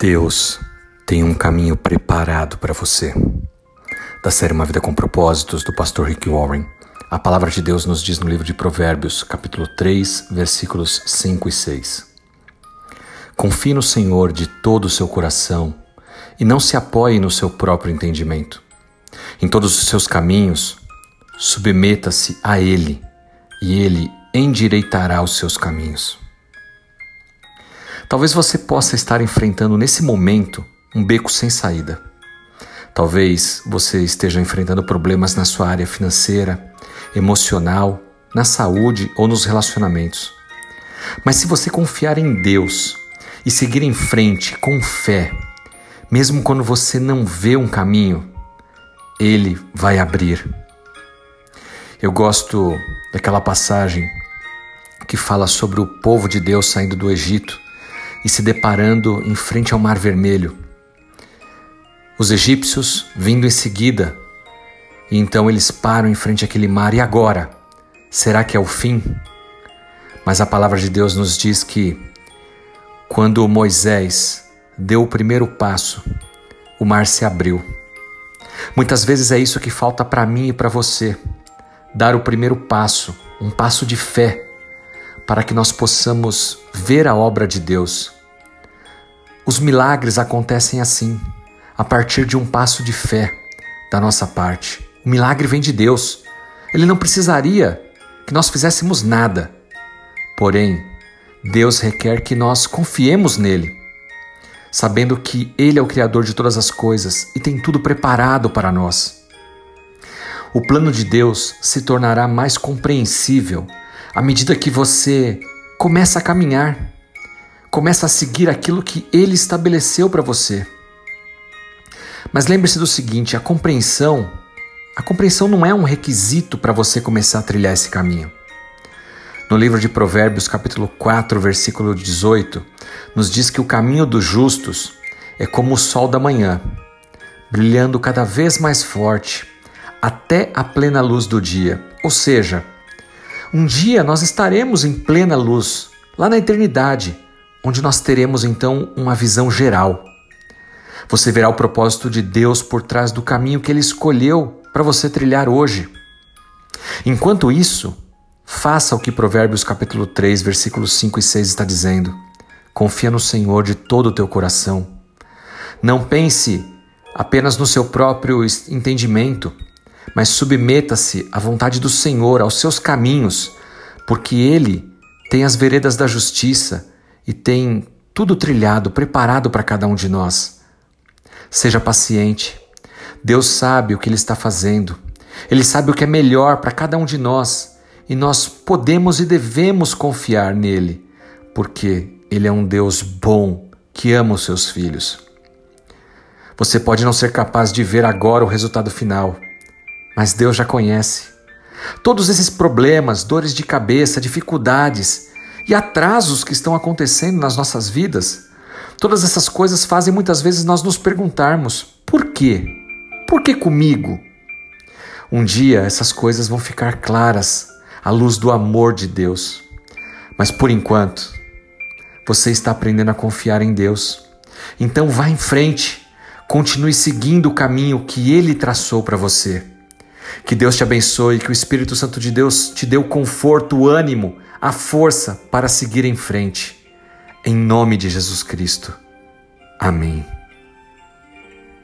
Deus tem um caminho preparado para você. Da série Uma Vida com Propósitos, do pastor Rick Warren, a palavra de Deus nos diz no livro de Provérbios, capítulo 3, versículos 5 e 6. Confie no Senhor de todo o seu coração e não se apoie no seu próprio entendimento. Em todos os seus caminhos, submeta-se a Ele e Ele endireitará os seus caminhos. Talvez você possa estar enfrentando nesse momento um beco sem saída. Talvez você esteja enfrentando problemas na sua área financeira, emocional, na saúde ou nos relacionamentos. Mas se você confiar em Deus e seguir em frente com fé, mesmo quando você não vê um caminho, Ele vai abrir. Eu gosto daquela passagem que fala sobre o povo de Deus saindo do Egito e se deparando em frente ao Mar Vermelho. Os egípcios vindo em seguida, e então eles param em frente àquele mar. E agora? Será que é o fim? Mas a palavra de Deus nos diz que quando Moisés deu o primeiro passo, o mar se abriu. Muitas vezes é isso que falta para mim e para você: dar o primeiro passo, um passo de fé para que nós possamos ver a obra de Deus. Os milagres acontecem assim, a partir de um passo de fé da nossa parte. O milagre vem de Deus. Ele não precisaria que nós fizéssemos nada. Porém, Deus requer que nós confiemos nele, sabendo que Ele é o Criador de todas as coisas e tem tudo preparado para nós. O plano de Deus se tornará mais compreensível à medida que você começa a caminhar, começa a seguir aquilo que ele estabeleceu para você. Mas lembre-se do seguinte: a compreensão, a compreensão não é um requisito para você começar a trilhar esse caminho. No livro de Provérbios, capítulo 4, versículo 18, nos diz que o caminho dos justos é como o sol da manhã, brilhando cada vez mais forte até a plena luz do dia. Ou seja, um dia nós estaremos em plena luz, lá na eternidade, onde nós teremos então uma visão geral. Você verá o propósito de Deus por trás do caminho que Ele escolheu para você trilhar hoje. Enquanto isso, faça o que Provérbios capítulo 3, versículos 5 e 6 está dizendo. Confia no Senhor de todo o teu coração. Não pense apenas no seu próprio entendimento, mas submeta-se à vontade do Senhor, aos seus caminhos, porque Ele tem as veredas da justiça e tem tudo trilhado, preparado para cada um de nós. Seja paciente. Deus sabe o que Ele está fazendo. Ele sabe o que é melhor para cada um de nós e nós podemos e devemos confiar nele, porque Ele é um Deus bom que ama os seus filhos. Você pode não ser capaz de ver agora o resultado final mas Deus já conhece. Todos esses problemas, dores de cabeça, dificuldades e atrasos que estão acontecendo nas nossas vidas, todas essas coisas fazem muitas vezes nós nos perguntarmos: por quê? Por que comigo? Um dia essas coisas vão ficar claras à luz do amor de Deus. Mas por enquanto, você está aprendendo a confiar em Deus. Então vá em frente, continue seguindo o caminho que Ele traçou para você. Que Deus te abençoe, que o Espírito Santo de Deus te dê o conforto, o ânimo, a força para seguir em frente. Em nome de Jesus Cristo. Amém.